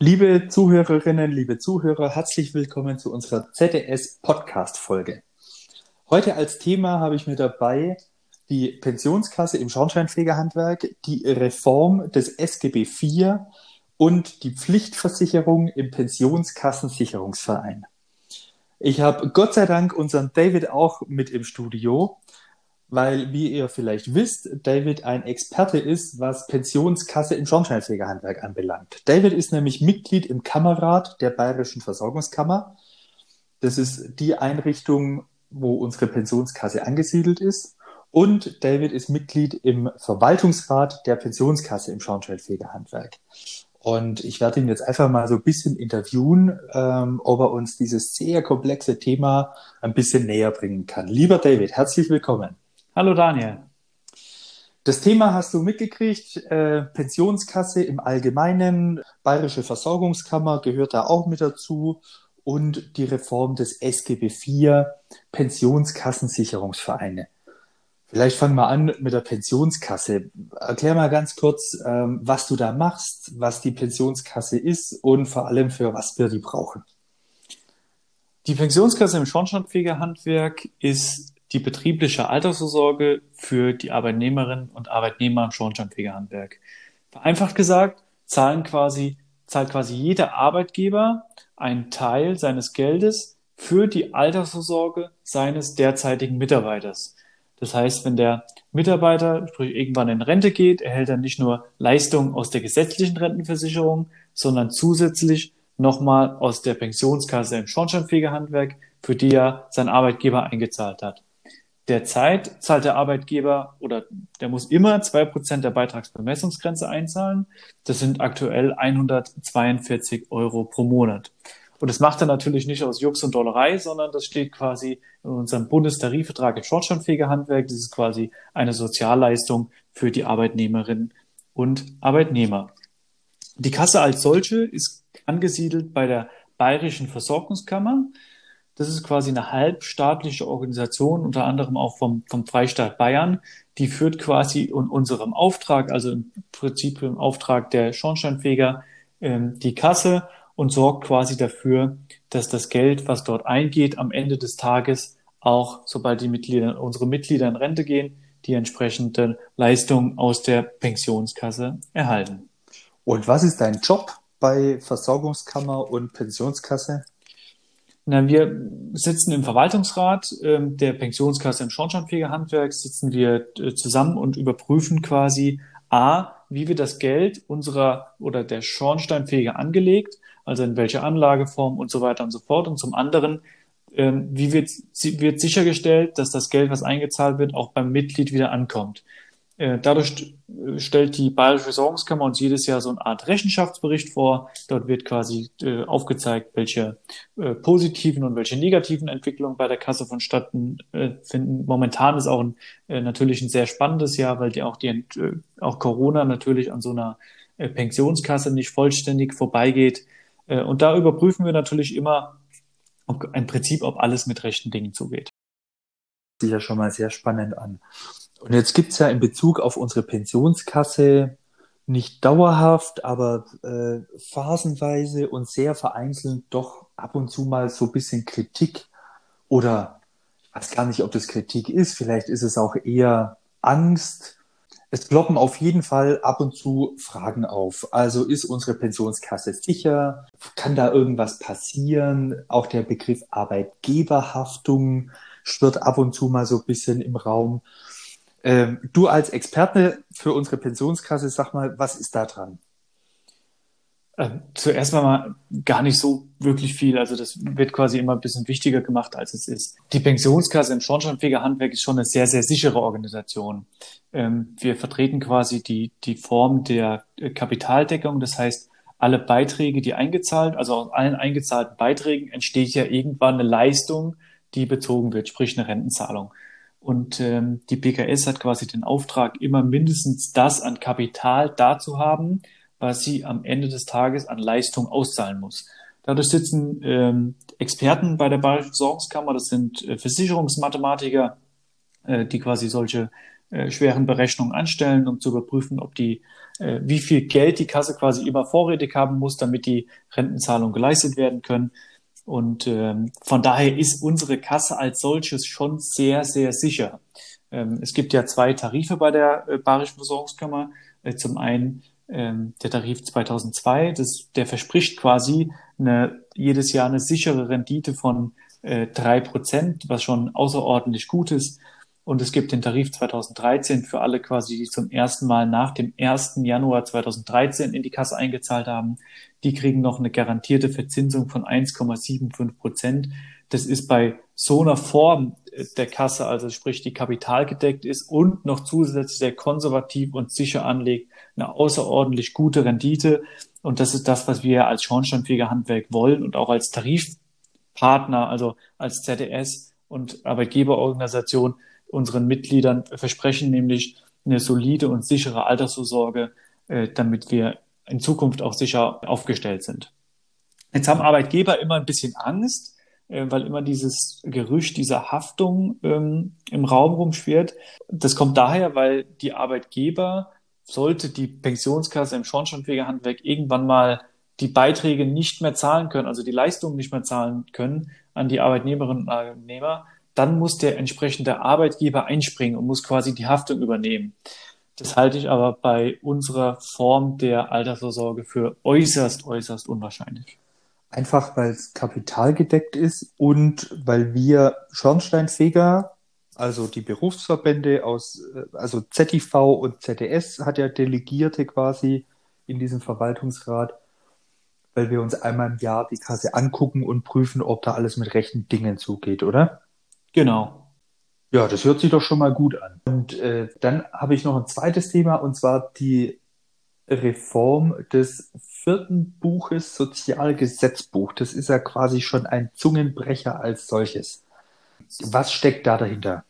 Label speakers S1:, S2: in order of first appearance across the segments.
S1: Liebe Zuhörerinnen, liebe Zuhörer, herzlich willkommen zu unserer ZDS-Podcast-Folge. Heute als Thema habe ich mir dabei die Pensionskasse im Schornsteinfegerhandwerk, die Reform des SGB IV und die Pflichtversicherung im Pensionskassensicherungsverein. Ich habe Gott sei Dank unseren David auch mit im Studio, weil, wie ihr vielleicht wisst, David ein Experte ist, was Pensionskasse im Schornsteinfegerhandwerk anbelangt. David ist nämlich Mitglied im Kammerrat der Bayerischen Versorgungskammer. Das ist die Einrichtung, wo unsere Pensionskasse angesiedelt ist. Und David ist Mitglied im Verwaltungsrat der Pensionskasse im Schornsteinfegerhandwerk. Und ich werde ihn jetzt einfach mal so ein bisschen interviewen, ähm, ob er uns dieses sehr komplexe Thema ein bisschen näher bringen kann. Lieber David, herzlich willkommen.
S2: Hallo Daniel.
S1: Das Thema hast du mitgekriegt, äh, Pensionskasse im Allgemeinen, Bayerische Versorgungskammer gehört da auch mit dazu und die Reform des SGB IV, Pensionskassensicherungsvereine. Vielleicht fangen wir an mit der Pensionskasse. Erklär mal ganz kurz, ähm, was du da machst, was die Pensionskasse ist und vor allem für was wir die brauchen.
S2: Die Pensionskasse im Schornsteinfegerhandwerk ist die betriebliche Altersvorsorge für die Arbeitnehmerinnen und Arbeitnehmer im Schornsteinfegerhandwerk. Vereinfacht gesagt, zahlen quasi, zahlt quasi jeder Arbeitgeber einen Teil seines Geldes für die Altersvorsorge seines derzeitigen Mitarbeiters. Das heißt, wenn der Mitarbeiter sprich, irgendwann in Rente geht, erhält er nicht nur Leistungen aus der gesetzlichen Rentenversicherung, sondern zusätzlich nochmal aus der Pensionskasse im Schornsteinfegerhandwerk, für die er sein Arbeitgeber eingezahlt hat. Derzeit zahlt der Arbeitgeber oder der muss immer zwei Prozent der Beitragsbemessungsgrenze einzahlen. Das sind aktuell 142 Euro pro Monat. Und das macht er natürlich nicht aus Jux und Dollerei, sondern das steht quasi in unserem Bundestarifvertrag im Schornsteinfegerhandwerk. Das ist quasi eine Sozialleistung für die Arbeitnehmerinnen und Arbeitnehmer. Die Kasse als solche ist angesiedelt bei der Bayerischen Versorgungskammer. Das ist quasi eine halbstaatliche Organisation, unter anderem auch vom, vom Freistaat Bayern. Die führt quasi in unserem Auftrag, also im Prinzip im Auftrag der Schornsteinfeger, ähm, die Kasse und sorgt quasi dafür, dass das Geld, was dort eingeht, am Ende des Tages auch, sobald die Mitglieder, unsere Mitglieder in Rente gehen, die entsprechende Leistung aus der Pensionskasse erhalten.
S1: Und was ist dein Job bei Versorgungskammer und Pensionskasse?
S2: Na, wir sitzen im Verwaltungsrat äh, der Pensionskasse im Schornsteinfegerhandwerk, sitzen wir äh, zusammen und überprüfen quasi A, wie wir das Geld unserer oder der Schornsteinfeger angelegt, also in welcher Anlageform und so weiter und so fort. Und zum anderen, äh, wie wird, wird sichergestellt, dass das Geld, was eingezahlt wird, auch beim Mitglied wieder ankommt. Äh, dadurch äh, stellt die Bayerische Versorgungskammer uns jedes Jahr so eine Art Rechenschaftsbericht vor. Dort wird quasi äh, aufgezeigt, welche positiven und welche negativen Entwicklungen bei der Kasse vonstatten finden. Momentan ist auch ein, natürlich ein sehr spannendes Jahr, weil die auch die auch Corona natürlich an so einer Pensionskasse nicht vollständig vorbeigeht. und da überprüfen wir natürlich immer ob, im Prinzip, ob alles mit rechten Dingen zugeht.
S1: Sieht ja schon mal sehr spannend an. Und jetzt gibt's ja in Bezug auf unsere Pensionskasse nicht dauerhaft, aber äh, phasenweise und sehr vereinzelt doch ab und zu mal so ein bisschen Kritik oder ich weiß gar nicht, ob das Kritik ist, vielleicht ist es auch eher Angst. Es ploppen auf jeden Fall ab und zu Fragen auf. Also ist unsere Pensionskasse sicher? Kann da irgendwas passieren? Auch der Begriff Arbeitgeberhaftung schwirrt ab und zu mal so ein bisschen im Raum. Ähm, du als Experte für unsere Pensionskasse, sag mal, was ist da dran?
S2: Ähm, zuerst mal gar nicht so wirklich viel. Also das wird quasi immer ein bisschen wichtiger gemacht, als es ist. Die Pensionskasse im Schornsteinfegerhandwerk ist schon eine sehr, sehr sichere Organisation. Ähm, wir vertreten quasi die, die Form der Kapitaldeckung. Das heißt, alle Beiträge, die eingezahlt, also aus allen eingezahlten Beiträgen entsteht ja irgendwann eine Leistung, die bezogen wird, sprich eine Rentenzahlung. Und ähm, die BKS hat quasi den Auftrag, immer mindestens das an Kapital da zu haben, was sie am Ende des Tages an Leistung auszahlen muss. Dadurch sitzen ähm, Experten bei der Bayerischen Versorgungskammer, das sind äh, Versicherungsmathematiker, äh, die quasi solche äh, schweren Berechnungen anstellen, um zu überprüfen, ob die, äh, wie viel Geld die Kasse quasi immer vorrätig haben muss, damit die Rentenzahlungen geleistet werden können. Und ähm, von daher ist unsere Kasse als solches schon sehr, sehr sicher. Ähm, es gibt ja zwei Tarife bei der äh, Bayerischen Versorgungskammer. Äh, zum einen ähm, der Tarif 2002, das, der verspricht quasi eine, jedes Jahr eine sichere Rendite von äh, drei äh, Prozent, was schon außerordentlich gut ist. Und es gibt den Tarif 2013 für alle quasi, die zum ersten Mal nach dem 1. Januar 2013 in die Kasse eingezahlt haben. Die kriegen noch eine garantierte Verzinsung von 1,75 Prozent. Das ist bei so einer Form der Kasse, also sprich die kapitalgedeckt ist und noch zusätzlich sehr konservativ und sicher anlegt, eine außerordentlich gute Rendite. Und das ist das, was wir als Schornsteinfeger Handwerk wollen und auch als Tarifpartner, also als ZDS und Arbeitgeberorganisation unseren Mitgliedern versprechen, nämlich eine solide und sichere Altersvorsorge, äh, damit wir in Zukunft auch sicher aufgestellt sind. Jetzt haben Arbeitgeber immer ein bisschen Angst, äh, weil immer dieses Gerücht dieser Haftung ähm, im Raum rumschwirrt. Das kommt daher, weil die Arbeitgeber, sollte die Pensionskasse im Schornsteinfegerhandwerk irgendwann mal die Beiträge nicht mehr zahlen können, also die Leistungen nicht mehr zahlen können an die Arbeitnehmerinnen und Arbeitnehmer, dann muss der entsprechende Arbeitgeber einspringen und muss quasi die Haftung übernehmen. Das halte ich aber bei unserer Form der Altersvorsorge für äußerst, äußerst unwahrscheinlich.
S1: Einfach weil es kapitalgedeckt ist und weil wir Schornsteinfeger, also die Berufsverbände aus, äh, also ZTV und ZDS hat ja Delegierte quasi in diesem Verwaltungsrat, weil wir uns einmal im Jahr die Kasse angucken und prüfen, ob da alles mit rechten Dingen zugeht, oder?
S2: Genau.
S1: Ja, das hört sich doch schon mal gut an. Und äh, dann habe ich noch ein zweites Thema, und zwar die Reform des vierten Buches Sozialgesetzbuch. Das ist ja quasi schon ein Zungenbrecher als solches. Was steckt da dahinter?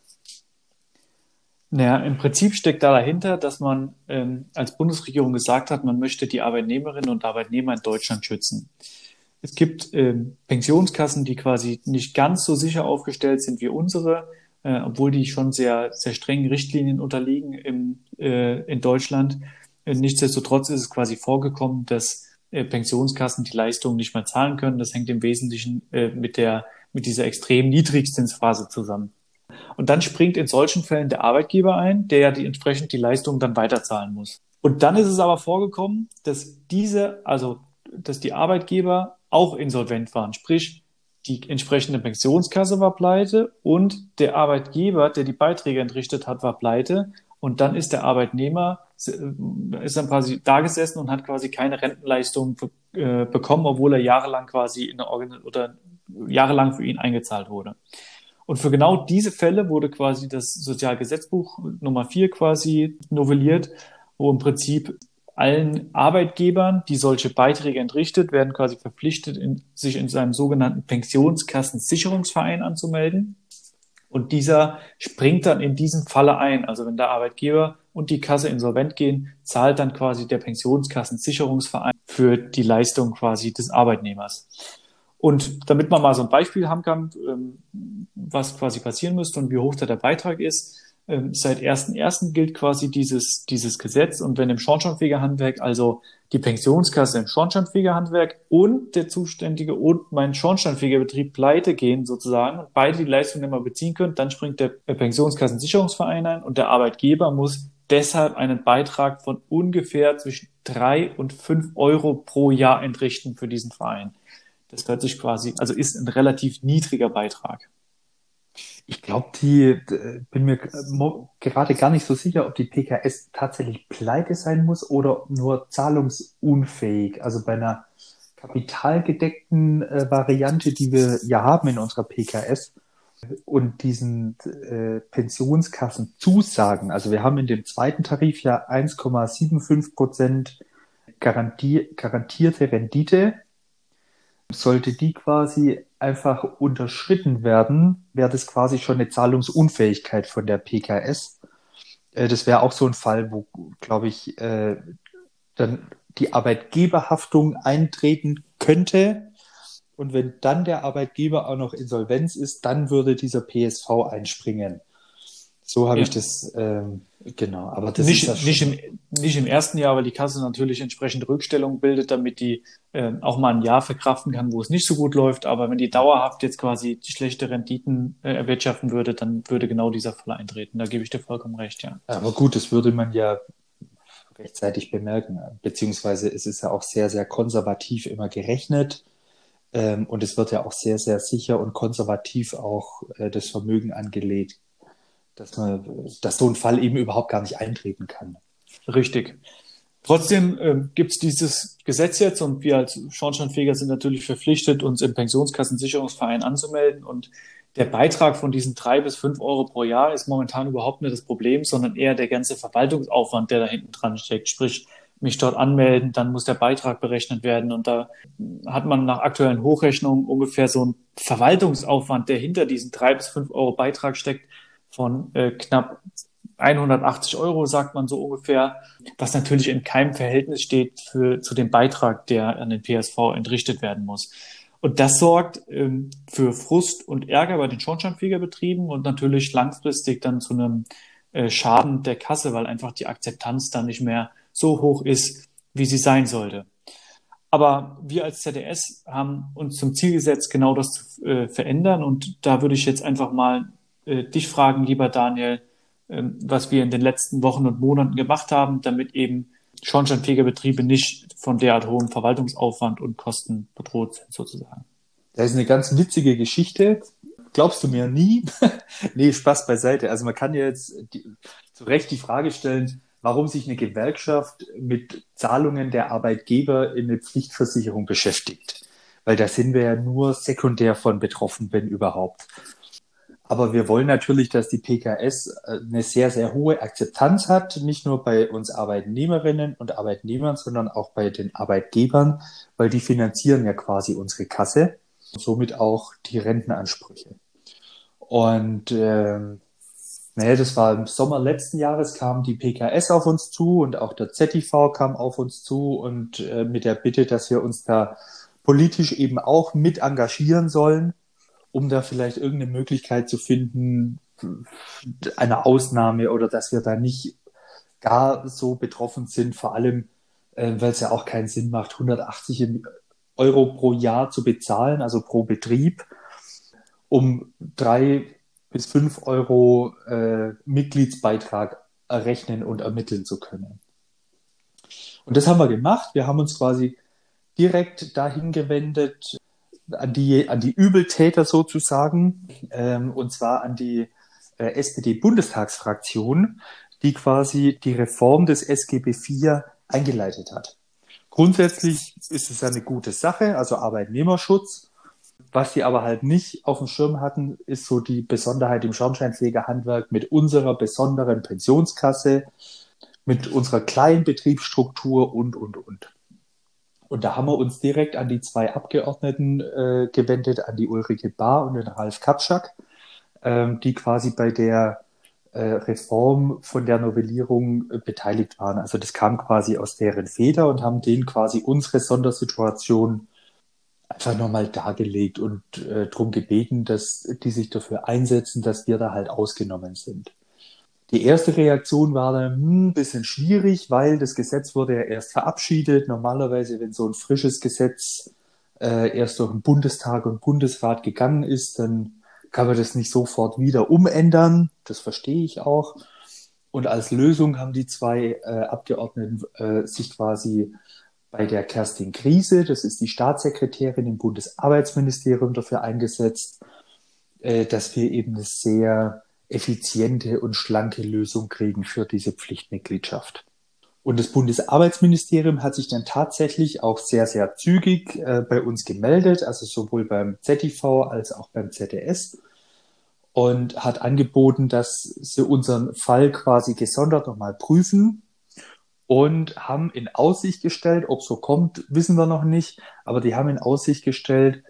S2: Naja, im Prinzip steckt da dahinter, dass man ähm, als Bundesregierung gesagt hat, man möchte die Arbeitnehmerinnen und Arbeitnehmer in Deutschland schützen. Es gibt ähm, Pensionskassen, die quasi nicht ganz so sicher aufgestellt sind wie unsere, äh, obwohl die schon sehr, sehr strengen Richtlinien unterliegen im, äh, in Deutschland. Äh, nichtsdestotrotz ist es quasi vorgekommen, dass äh, Pensionskassen die Leistungen nicht mehr zahlen können. Das hängt im Wesentlichen äh, mit der, mit dieser extrem Niedrigzinsphase zusammen. Und dann springt in solchen Fällen der Arbeitgeber ein, der ja die, entsprechend die Leistungen dann weiterzahlen muss. Und dann ist es aber vorgekommen, dass diese, also dass die Arbeitgeber auch insolvent waren. Sprich, die entsprechende Pensionskasse war pleite und der Arbeitgeber, der die Beiträge entrichtet hat, war pleite. Und dann ist der Arbeitnehmer, äh, ist dann quasi da gesessen und hat quasi keine Rentenleistung äh, bekommen, obwohl er jahrelang quasi in der Organ oder jahrelang für ihn eingezahlt wurde. Und für genau diese Fälle wurde quasi das Sozialgesetzbuch Nummer vier quasi novelliert, wo im Prinzip allen Arbeitgebern, die solche Beiträge entrichtet, werden quasi verpflichtet, in, sich in seinem sogenannten Pensionskassensicherungsverein anzumelden. Und dieser springt dann in diesem Falle ein. Also wenn der Arbeitgeber und die Kasse insolvent gehen, zahlt dann quasi der Pensionskassensicherungsverein für die Leistung quasi des Arbeitnehmers. Und damit man mal so ein Beispiel haben kann, ähm, was quasi passieren müsste und wie hoch da der Beitrag ist, ähm, seit 1.1. gilt quasi dieses, dieses Gesetz. Und wenn im Schornsteinfegerhandwerk also die Pensionskasse im Schornsteinfegerhandwerk und der zuständige und mein Schornsteinfegerbetrieb pleite gehen sozusagen beide die Leistung immer beziehen können, dann springt der Pensionskassensicherungsverein ein und der Arbeitgeber muss deshalb einen Beitrag von ungefähr zwischen drei und fünf Euro pro Jahr entrichten für diesen Verein. Das hört sich quasi, also ist ein relativ niedriger Beitrag.
S1: Ich glaube, die bin mir gerade gar nicht so sicher, ob die PKS tatsächlich pleite sein muss oder nur zahlungsunfähig. Also bei einer kapitalgedeckten äh, Variante, die wir ja haben in unserer PKS und diesen äh, Pensionskassen zusagen. Also wir haben in dem zweiten Tarif ja 1,75 Prozent garanti garantierte Rendite. Sollte die quasi einfach unterschritten werden, wäre das quasi schon eine Zahlungsunfähigkeit von der PKS. Äh, das wäre auch so ein Fall, wo, glaube ich, äh, dann die Arbeitgeberhaftung eintreten könnte. Und wenn dann der Arbeitgeber auch noch Insolvenz ist, dann würde dieser PSV einspringen. So habe ja. ich das, ähm, genau. Aber das
S2: nicht, ist nicht, im, nicht im ersten Jahr, weil die Kasse natürlich entsprechend Rückstellung bildet, damit die äh, auch mal ein Jahr verkraften kann, wo es nicht so gut läuft. Aber wenn die dauerhaft jetzt quasi die schlechte Renditen äh, erwirtschaften würde, dann würde genau dieser Fall eintreten. Da gebe ich dir vollkommen recht, ja.
S1: Aber gut, das würde man ja rechtzeitig bemerken. Beziehungsweise es ist ja auch sehr, sehr konservativ immer gerechnet. Ähm, und es wird ja auch sehr, sehr sicher und konservativ auch äh, das Vermögen angelegt dass man, dass so ein Fall eben überhaupt gar nicht eintreten kann.
S2: Richtig. Trotzdem äh, gibt es dieses Gesetz jetzt und wir als Schornsteinfeger sind natürlich verpflichtet, uns im Pensionskassensicherungsverein anzumelden und der Beitrag von diesen drei bis fünf Euro pro Jahr ist momentan überhaupt nicht das Problem, sondern eher der ganze Verwaltungsaufwand, der da hinten dran steckt. Sprich, mich dort anmelden, dann muss der Beitrag berechnet werden und da hat man nach aktuellen Hochrechnungen ungefähr so einen Verwaltungsaufwand, der hinter diesen drei bis fünf Euro Beitrag steckt, von äh, knapp 180 Euro, sagt man so ungefähr, was natürlich in keinem Verhältnis steht für, zu dem Beitrag, der an den PSV entrichtet werden muss. Und das sorgt ähm, für Frust und Ärger bei den Schornsteinfegerbetrieben und natürlich langfristig dann zu einem äh, Schaden der Kasse, weil einfach die Akzeptanz dann nicht mehr so hoch ist, wie sie sein sollte. Aber wir als ZDS haben uns zum Ziel gesetzt, genau das zu äh, verändern. Und da würde ich jetzt einfach mal äh, dich fragen, lieber Daniel, äh, was wir in den letzten Wochen und Monaten gemacht haben, damit eben Schornsteinfegerbetriebe nicht von derart hohem Verwaltungsaufwand und Kosten bedroht sind, sozusagen.
S1: Das ist eine ganz witzige Geschichte. Glaubst du mir nie? nee, Spaß beiseite. Also man kann ja jetzt die, zu Recht die Frage stellen, warum sich eine Gewerkschaft mit Zahlungen der Arbeitgeber in eine Pflichtversicherung beschäftigt. Weil da sind wir ja nur sekundär von betroffen, wenn überhaupt. Aber wir wollen natürlich, dass die PKS äh, eine sehr, sehr hohe Akzeptanz hat, nicht nur bei uns Arbeitnehmerinnen und Arbeitnehmern, sondern auch bei den Arbeitgebern, weil die finanzieren ja quasi unsere Kasse und somit auch die Rentenansprüche. Und ähm, naja, das war im Sommer letzten Jahres kam die PKS auf uns zu und auch der ZTV kam auf uns zu und äh, mit der Bitte, dass wir uns da politisch eben auch mit engagieren sollen um da vielleicht irgendeine Möglichkeit zu finden, eine Ausnahme oder dass wir da nicht gar so betroffen sind, vor allem, äh, weil es ja auch keinen Sinn macht, 180 Euro pro Jahr zu bezahlen, also pro Betrieb, um drei bis fünf Euro äh, Mitgliedsbeitrag errechnen und ermitteln zu können. Und das haben wir gemacht. Wir haben uns quasi direkt dahin gewendet, an die, an die Übeltäter sozusagen, ähm, und zwar an die äh, SPD-Bundestagsfraktion, die quasi die Reform des SGB IV eingeleitet hat. Grundsätzlich ist es eine gute Sache, also Arbeitnehmerschutz. Was sie aber halt nicht auf dem Schirm hatten, ist so die Besonderheit im Schornsteinfegerhandwerk mit unserer besonderen Pensionskasse, mit unserer kleinen Betriebsstruktur und, und, und. Und da haben wir uns direkt an die zwei Abgeordneten äh, gewendet, an die Ulrike Bahr und den Ralf Kapschak, ähm, die quasi bei der äh, Reform von der Novellierung äh, beteiligt waren. Also das kam quasi aus deren Feder und haben denen quasi unsere Sondersituation einfach nochmal dargelegt und äh, darum gebeten, dass die sich dafür einsetzen, dass wir da halt ausgenommen sind. Die erste Reaktion war dann hm, ein bisschen schwierig, weil das Gesetz wurde ja erst verabschiedet. Normalerweise, wenn so ein frisches Gesetz äh, erst durch den Bundestag und Bundesrat gegangen ist, dann kann man das nicht sofort wieder umändern. Das verstehe ich auch. Und als Lösung haben die zwei äh, Abgeordneten äh, sich quasi bei der Kerstin Krise, das ist die Staatssekretärin im Bundesarbeitsministerium, dafür eingesetzt, äh, dass wir eben eine sehr effiziente und schlanke Lösung kriegen für diese Pflichtmitgliedschaft. Und das Bundesarbeitsministerium hat sich dann tatsächlich auch sehr, sehr zügig äh, bei uns gemeldet, also sowohl beim ZTV als auch beim ZDS und hat angeboten, dass sie unseren Fall quasi gesondert nochmal prüfen und haben in Aussicht gestellt, ob so kommt, wissen wir noch nicht, aber die haben in Aussicht gestellt,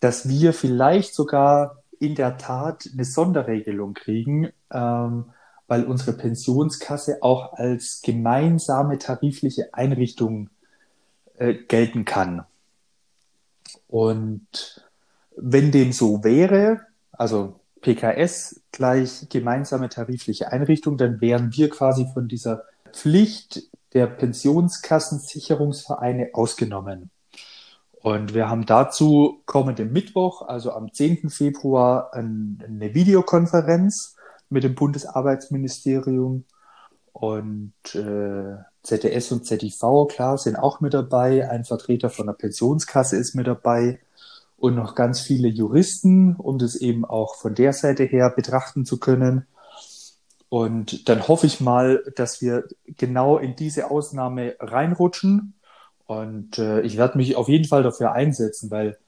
S1: dass wir vielleicht sogar in der Tat eine Sonderregelung kriegen, ähm, weil unsere Pensionskasse auch als gemeinsame tarifliche Einrichtung äh, gelten kann. Und wenn dem so wäre, also PKS gleich gemeinsame tarifliche Einrichtung, dann wären wir quasi von dieser Pflicht der Pensionskassensicherungsvereine ausgenommen. Und wir haben dazu kommenden Mittwoch, also am 10. Februar, eine Videokonferenz mit dem Bundesarbeitsministerium und äh, ZDS und ZIV, klar, sind auch mit dabei. Ein Vertreter von der Pensionskasse ist mit dabei und noch ganz viele Juristen, um das eben auch von der Seite her betrachten zu können. Und dann hoffe ich mal, dass wir genau in diese Ausnahme reinrutschen. Und äh, ich werde mich auf jeden Fall dafür einsetzen, weil,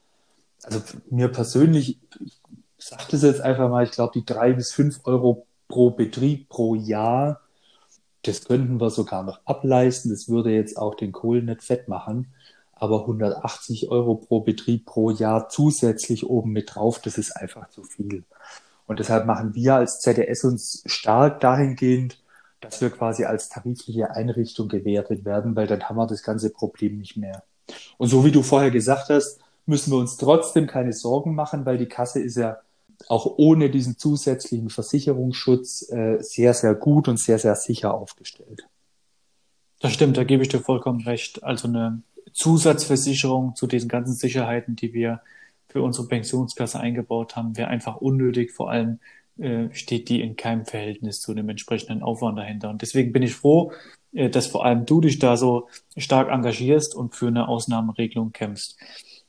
S1: also mir persönlich, ich sage das jetzt einfach mal, ich glaube, die drei bis fünf Euro pro Betrieb pro Jahr, das könnten wir sogar noch ableisten. Das würde jetzt auch den Kohlen nicht fett machen aber 180 Euro pro Betrieb pro Jahr zusätzlich oben mit drauf, das ist einfach zu viel. Und deshalb machen wir als ZDS uns stark dahingehend, dass wir quasi als tarifliche Einrichtung gewertet werden, weil dann haben wir das ganze Problem nicht mehr. Und so wie du vorher gesagt hast, müssen wir uns trotzdem keine Sorgen machen, weil die Kasse ist ja auch ohne diesen zusätzlichen Versicherungsschutz äh, sehr, sehr gut und sehr, sehr sicher aufgestellt.
S2: Das stimmt, da gebe ich dir vollkommen recht. Also eine Zusatzversicherung zu diesen ganzen Sicherheiten, die wir für unsere Pensionskasse eingebaut haben, wäre einfach unnötig. Vor allem äh, steht die in keinem Verhältnis zu dem entsprechenden Aufwand dahinter. Und deswegen bin ich froh, äh, dass vor allem du dich da so stark engagierst und für eine Ausnahmeregelung kämpfst.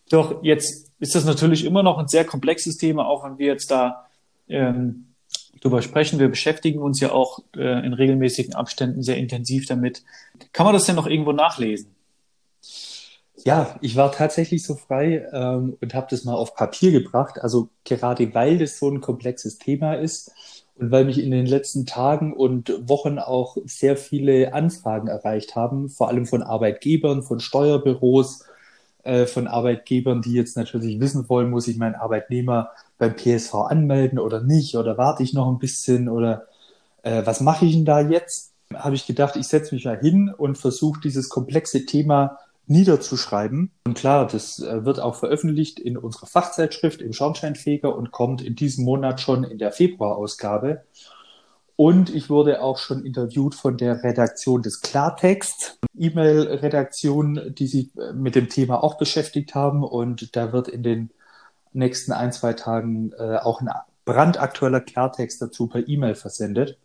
S2: Doch jetzt ist das natürlich immer noch ein sehr komplexes Thema, auch wenn wir jetzt da ähm, drüber sprechen. Wir beschäftigen uns ja auch äh, in regelmäßigen Abständen sehr intensiv damit. Kann man das denn noch irgendwo nachlesen?
S1: Ja, ich war tatsächlich so frei ähm, und habe das mal auf Papier gebracht. Also gerade weil das so ein komplexes Thema ist und weil mich in den letzten Tagen und Wochen auch sehr viele Anfragen erreicht haben, vor allem von Arbeitgebern, von Steuerbüros, äh, von Arbeitgebern, die jetzt natürlich wissen wollen, muss ich meinen Arbeitnehmer beim PSV anmelden oder nicht oder warte ich noch ein bisschen oder äh, was mache ich denn da jetzt? Habe ich gedacht, ich setze mich mal hin und versuche dieses komplexe Thema niederzuschreiben. Und klar, das äh, wird auch veröffentlicht in unserer Fachzeitschrift im Schornsteinfeger und kommt in diesem Monat schon in der Februarausgabe. Und ich wurde auch schon interviewt von der Redaktion des Klartext, E-Mail-Redaktion, die sich äh, mit dem Thema auch beschäftigt haben. Und da wird in den nächsten ein, zwei Tagen äh, auch ein brandaktueller Klartext dazu per E-Mail versendet.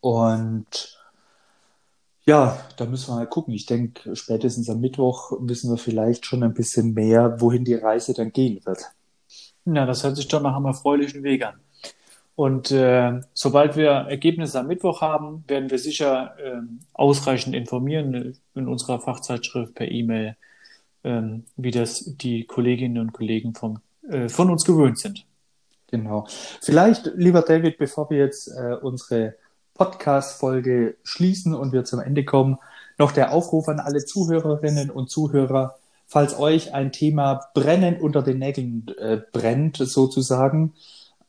S1: Und ja, da müssen wir mal gucken. Ich denke, spätestens am Mittwoch wissen wir vielleicht schon ein bisschen mehr, wohin die Reise dann gehen wird.
S2: Ja, das hört sich doch nach einem erfreulichen Weg an. Und äh, sobald wir Ergebnisse am Mittwoch haben, werden wir sicher äh, ausreichend informieren in unserer Fachzeitschrift per E-Mail, äh, wie das die Kolleginnen und Kollegen vom, äh, von uns gewöhnt sind.
S1: Genau. Vielleicht, lieber David, bevor wir jetzt äh, unsere Podcast-Folge schließen und wir zum Ende kommen, noch der Aufruf an alle Zuhörerinnen und Zuhörer, falls euch ein Thema brennend unter den Nägeln äh, brennt, sozusagen,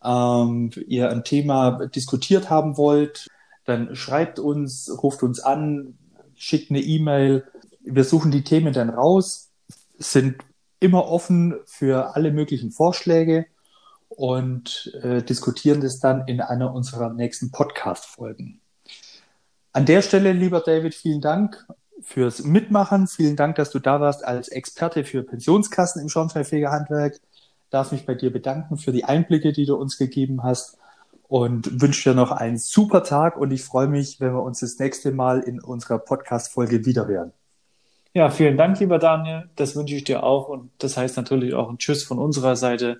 S1: ähm, ihr ein Thema diskutiert haben wollt, dann schreibt uns, ruft uns an, schickt eine E-Mail. Wir suchen die Themen dann raus, sind immer offen für alle möglichen Vorschläge und äh, diskutieren das dann in einer unserer nächsten Podcast-Folgen. An der Stelle, lieber David, vielen Dank fürs Mitmachen. Vielen Dank, dass du da warst als Experte für Pensionskassen im Schornsteinfegerhandwerk. Darf mich bei dir bedanken für die Einblicke, die du uns gegeben hast und wünsche dir noch einen super Tag und ich freue mich, wenn wir uns das nächste Mal in unserer Podcast-Folge wiederhören.
S2: Ja, vielen Dank, lieber Daniel. Das wünsche ich dir auch und das heißt natürlich auch ein Tschüss von unserer Seite.